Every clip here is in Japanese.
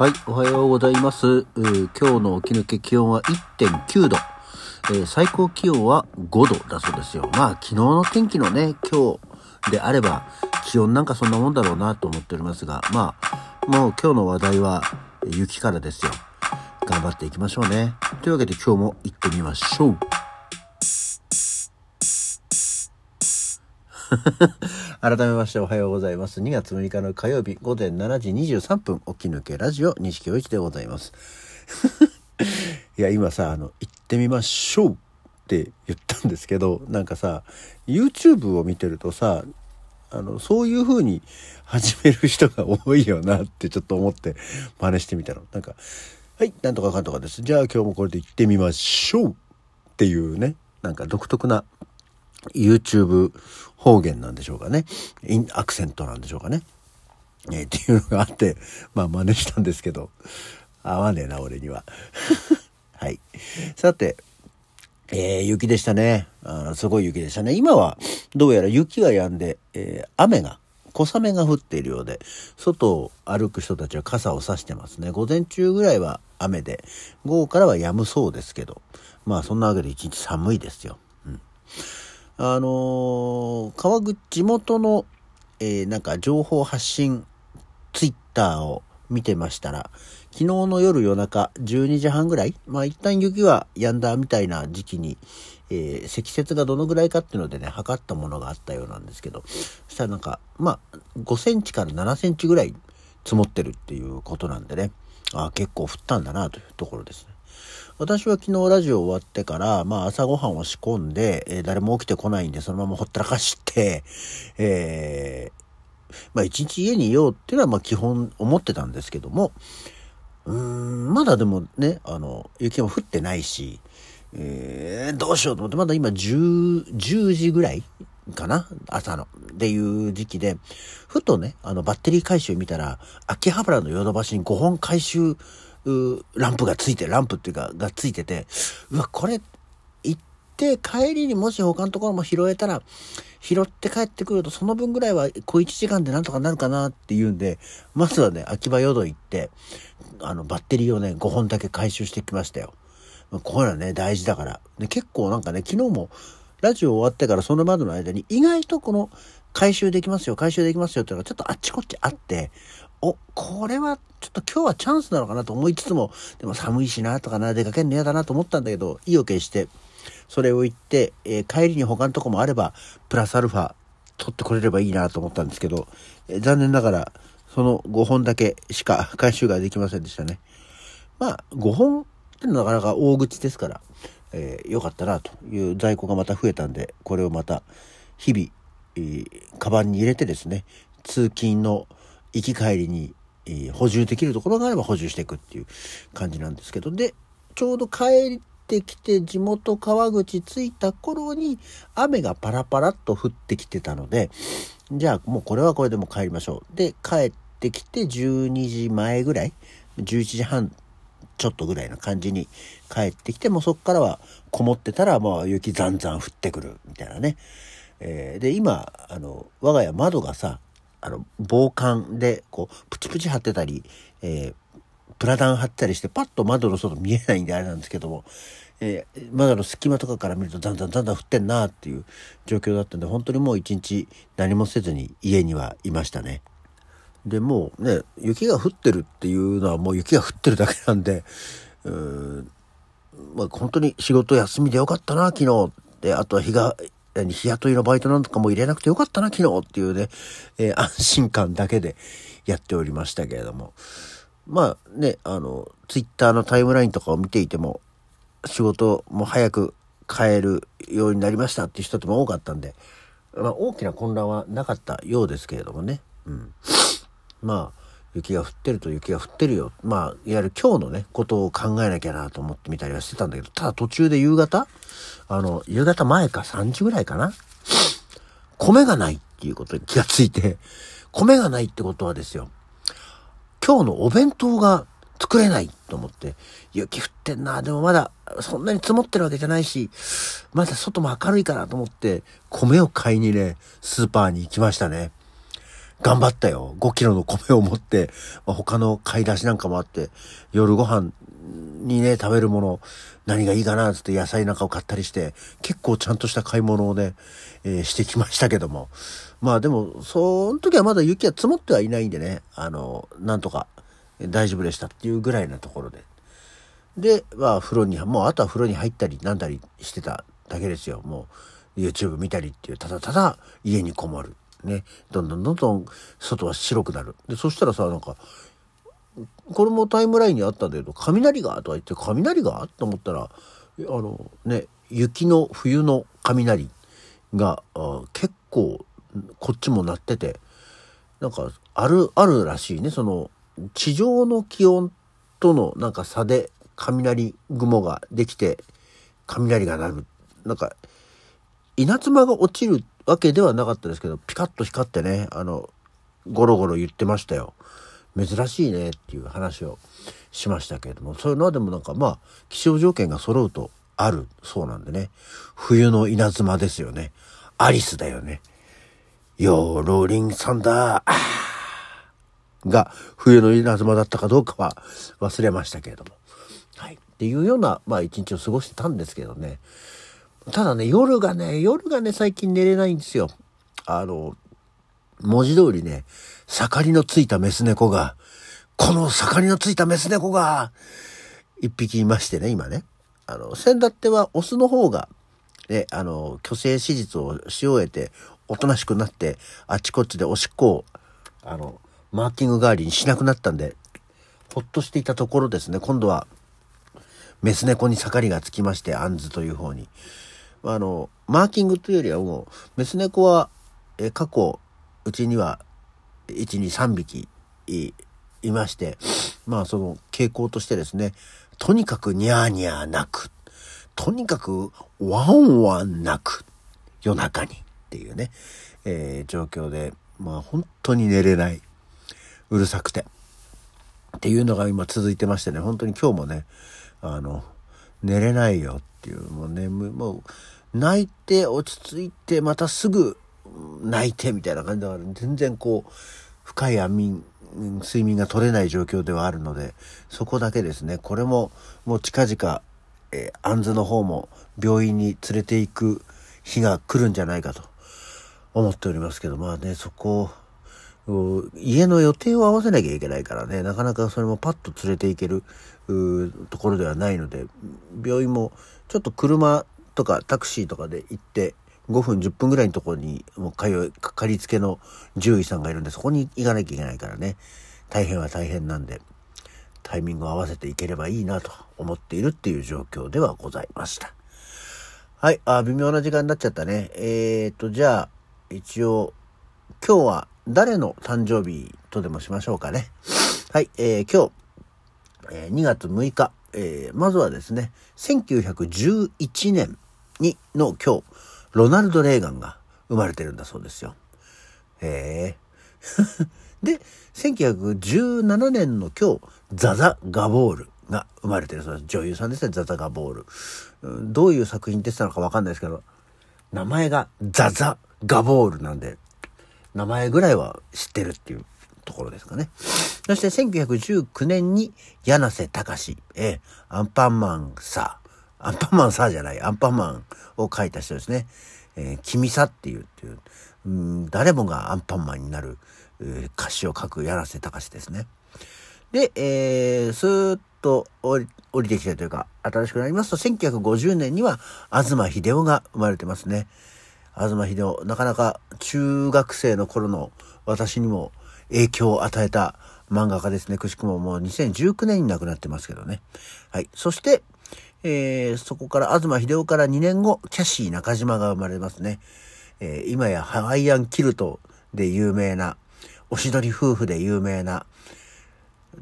はい、おはようございます。今日の起き抜け気温は1.9度。えー最高気温は5度だそうですよ。まあ、昨日の天気のね、今日であれば、気温なんかそんなもんだろうなと思っておりますが、まあ、もう今日の話題は雪からですよ。頑張っていきましょうね。というわけで今日も行ってみましょう。改めましておはようございます。2月6日の火曜日午前7時23分起き抜けラジオ西京一でございます。いや、今さ、あの、行ってみましょうって言ったんですけど、なんかさ、YouTube を見てるとさ、あの、そういう風に始める人が多いよなってちょっと思って真似してみたの。なんか、はい、なんとかかんとかです。じゃあ今日もこれで行ってみましょうっていうね、なんか独特な YouTube 方言なんでしょうかね。インアクセントなんでしょうかね。えーっていうのがあって、まあ真似したんですけど、合わねえな、俺には。はい。さて、えー雪でしたね。あすごい雪でしたね。今は、どうやら雪が止んで、えー雨が、小雨が降っているようで、外を歩く人たちは傘を差してますね。午前中ぐらいは雨で、午後からは止むそうですけど、まあそんなわけで一日寒いですよ。うん。あのー川口、地元の、えーなんか情報発信ツイッターを見てましたら、昨日の夜夜中12時半ぐらい、まあ一旦雪は止んだみたいな時期に、えー積雪がどのぐらいかっていうのでね、測ったものがあったようなんですけど、そしたらなんか、まあ5センチから7センチぐらい積もってるっていうことなんでね、あ結構降ったんだなというところですね。私は昨日ラジオ終わってから、まあ朝ごはんを仕込んで、えー誰も起きてこないんで、そのままほったらかして、えーまあ一日家にいようっていうのはまあ基本思ってたんですけども、うーん、まだでもね、あの、雪も降ってないし、えーどうしようと思って、まだ今10、10時ぐらいかな朝の。っていう時期で、ふとね、あの、バッテリー回収見たら、秋葉原のヨドバシに5本回収、ランプがついて、ランプっていうか、がついてて、うわ、これ、行って帰りにもし他のところも拾えたら、拾って帰ってくるとその分ぐらいは小1時間でなんとかなるかなっていうんで、まずはね、秋葉淀行って、あの、バッテリーをね、5本だけ回収してきましたよ。こういうのはね、大事だから。で結構なんかね、昨日も、ラジオ終わってからその窓の間に意外とこの回収できますよ、回収できますよっていうのがちょっとあっちこっちあって、お、これはちょっと今日はチャンスなのかなと思いつつも、でも寒いしなとかな、出かけるの嫌だなと思ったんだけど、意を決して、それを言って、えー帰りに他のとこもあれば、プラスアルファ取ってこれればいいなと思ったんですけど、えー残念ながら、その5本だけしか 回収ができませんでしたね。まあ、5本ってなかなか大口ですから、えーよかったなという在庫がまた増えたんで、これをまた日々、えーカバンに入れてですね、通勤の行き帰りに、えー補充できるところがあれば補充していくっていう感じなんですけど、で、ちょうど帰ってきて地元川口着いた頃に雨がパラパラっと降ってきてたので、じゃあもうこれはこれでも帰りましょう。で、帰ってきて12時前ぐらい、11時半ちょっとぐらいな感じに帰ってきて、もうそこからはこもってたら、もう雪ざんざん降ってくるみたいなね。えで、今、あの、我が家窓がさ、あの、防寒で、こう、プチプチ張ってたり、えープラダン張ったりして、パッと窓の外見えないんであれなんですけども、えー窓の隙間とかから見るとだんだんだんだん降ってんなっていう状況だったんで、本当にもう一日何もせずに家にはいましたね。で、もうね、雪が降ってるっていうのはもう雪が降ってるだけなんで、うん、まあ本当に仕事休みでよかったな、昨日。で、あとは日が、何日雇いのバイトなんとかも入れなくてよかったな、昨日っていうね、えー 安心感だけでやっておりましたけれども。まあね、あの、ツイッターのタイムラインとかを見ていても、仕事も早く帰るようになりましたっていう人とも多かったんで、まあ大きな混乱はなかったようですけれどもね。うん。まあ、雪が降ってると雪が降ってるよ。まあ、いわゆる今日のね、ことを考えなきゃなと思ってみたりはしてたんだけど、ただ途中で夕方あの、夕方前か3時ぐらいかな米がないっていうことに気がついて、米がないってことはですよ、今日のお弁当が作れないと思って、雪降ってんな、でもまだそんなに積もってるわけじゃないし、まだ外も明るいかなと思って、米を買いにね、スーパーに行きましたね。頑張ったよ。5キロの米を持って、まあ、他の買い出しなんかもあって、夜ご飯にね、食べるもの、何がいいかな、つって野菜なんかを買ったりして、結構ちゃんとした買い物をね、えー、してきましたけども。まあでも、その時はまだ雪は積もってはいないんでね、あの、なんとか大丈夫でしたっていうぐらいなところで。で、まあ風呂に、もうあとは風呂に入ったりなんだりしてただけですよ。もう YouTube 見たりっていう、ただただ家にこもる。ね。どんどんどんどん外は白くなる。で、そしたらさ、なんか、これもタイムラインにあったんだけど、雷がとか言って、雷がと思ったら、あのね、雪の冬の雷が結構こっちも鳴ってて、なんかある、あるらしいね。その地上の気温とのなんか差で雷雲ができて雷が鳴る。なんか稲妻が落ちるわけではなかったですけど、ピカッと光ってね、あの、ゴロゴロ言ってましたよ。珍しいねっていう話をしましたけれども、そういうのはでもなんかまあ、気象条件が揃うとあるそうなんでね。冬の稲妻ですよね。アリスだよね。よー、ローリングサンダー、が冬の稲妻だったかどうかは忘れましたけれども。はい。っていうような、まあ一日を過ごしてたんですけどね。ただね、夜がね、夜がね、最近寝れないんですよ。あの、文字通りね、盛りのついたメス猫が、この盛りのついたメス猫が、一匹いましてね、今ね。あの、先だってはオスの方が、ね、あの、虚勢手術をし終えて、おとなしくなって、あっちこっちでおしっこを、あの、マーキング代わりにしなくなったんで、ほっとしていたところですね、今度は、メス猫に盛りがつきまして、アンズという方に。あの、マーキングというよりはもう、メス猫は、え過去、うちには、1、2、3匹いいまして、まあその傾向としてですね、とにかくニャーニャー泣く。とにかくワンワン泣く。夜中にっていうね、えー、状況で、まあ本当に寝れない。うるさくて。っていうのが今続いてましてね、本当に今日もね、あの、寝れないよっていう、もうね、もう、泣いて落ち着いて、またすぐ泣いてみたいな感じだから、全然こう、深い安眠、睡眠が取れない状況ではあるので、そこだけですね、これももう近々、えー、アンズの方も病院に連れて行く日が来るんじゃないかと思っておりますけど、まあね、そこ家の予定を合わせなきゃいけないからね、なかなかそれもパッと連れて行けるところではないので、病院もちょっと車とかタクシーとかで行って、5分10分ぐらいのところにもう通い、かかりつけの獣医さんがいるんで、そこに行かなきゃいけないからね、大変は大変なんで、タイミングを合わせていければいいなと思っているっていう状況ではございました。はい、あ、微妙な時間になっちゃったね。えーと、じゃあ、一応、今日は誰の誕生日とでもしましょうかね。はい、えー、今日、えー、2月6日、えー、まずはですね、1911年にの今日、ロナルド・レーガンが生まれてるんだそうですよ。へえ。で、1917年の今日、ザザ・ガボールが生まれてるそうです。女優さんですね、ザザ・ガボール。どういう作品出てたのかわかんないですけど、名前がザザ・ガボールなんで、名前ぐらいは知ってるっていうところですかね。そして1919年に柳瀬隆えアンパンマンさ、アンパンマンさじゃない、アンパンマンを書いた人ですね。えー、君さっていうっていう、うん、誰もがアンパンマンになる、歌詞を書く柳瀬隆ですね。で、えー、スーッと降り降りてきたというか、新しくなりますと、1950年には、東秀夫が生まれてますね。東秀夫、なかなか中学生の頃の私にも影響を与えた漫画家ですね。くしくももう2019年に亡くなってますけどね。はい。そして、えー、そこから東秀夫から2年後、キャシー中島が生まれますね。えー、今やハワイアンキルトで有名な、おしどり夫婦で有名な、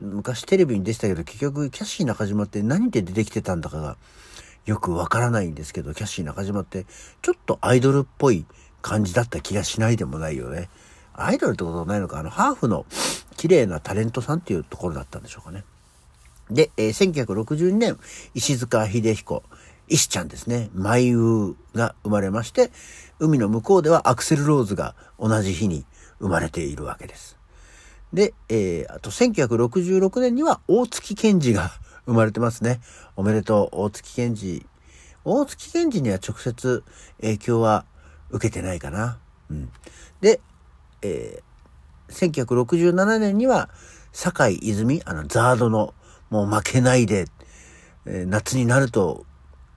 昔テレビに出てたけど結局キャシー中島って何で出てきてたんだかがよくわからないんですけど、キャッシー中島ってちょっとアイドルっぽい感じだった気がしないでもないよね。アイドルってことはないのかあの、ハーフの綺麗なタレントさんっていうところだったんでしょうかね。で、えー、1962年、石塚秀彦、石ちゃんですね、マイウーが生まれまして、海の向こうではアクセルローズが同じ日に生まれているわけです。で、えー、あと1966年には大月健二が生まれてますね。おめでとう、大月健二。大月健二には直接影響は受けてないかな。うん。で、えー、1967年には、坂井泉、あの、ザードの、もう負けないで、えー、夏になると、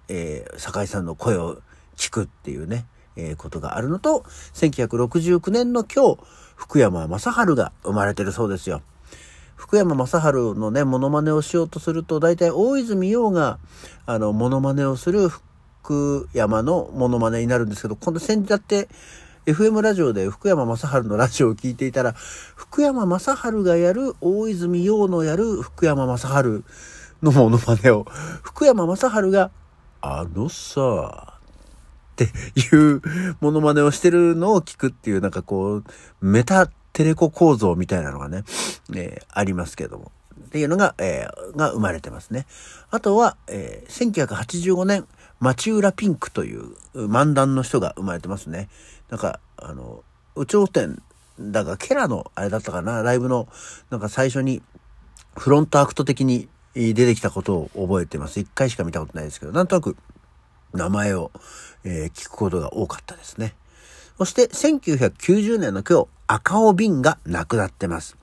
えー、坂井さんの声を聞くっていうね、えー、ことがあるのと、1969年の今日、福山雅治が生まれてるそうですよ。福山雅治のね、モノマネをしようとすると、大体大泉洋が、あの、モノマネをする福山のモノマネになるんですけど、今度先日だって、FM ラジオで福山雅治のラジオを聞いていたら、福山雅治がやる大泉洋のやる福山雅治のモノマネを、福山雅治が、あのさ、っていうモノマネをしてるのを聞くっていう、なんかこう、メタテレコ構造みたいなのがね、えー、ありますけども。っていうのが、えー、が生まれてますね。あとは、えー、1985年、町浦ピンクという漫談の人が生まれてますね。なんか、あの、有頂天だが、ケラのあれだったかな、ライブの、なんか最初に、フロントアクト的に出てきたことを覚えてます。一回しか見たことないですけど、なんとなく名前を、えー、聞くことが多かったですね。そして1990年の今日、赤尾瓶が亡くなってます。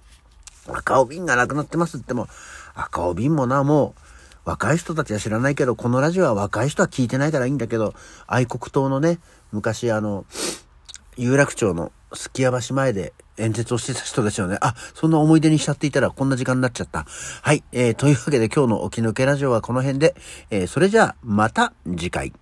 赤尾瓶が亡くなってますっても、赤尾瓶もな、もう、若い人たちは知らないけど、このラジオは若い人は聞いてないからいいんだけど、愛国党のね、昔あの、有楽町のすき家橋前で演説をしてた人ですよね。あ、そんな思い出にしちゃっていたらこんな時間になっちゃった。はい。えー、というわけで今日の起き抜けラジオはこの辺で、えー、それじゃあまた次回。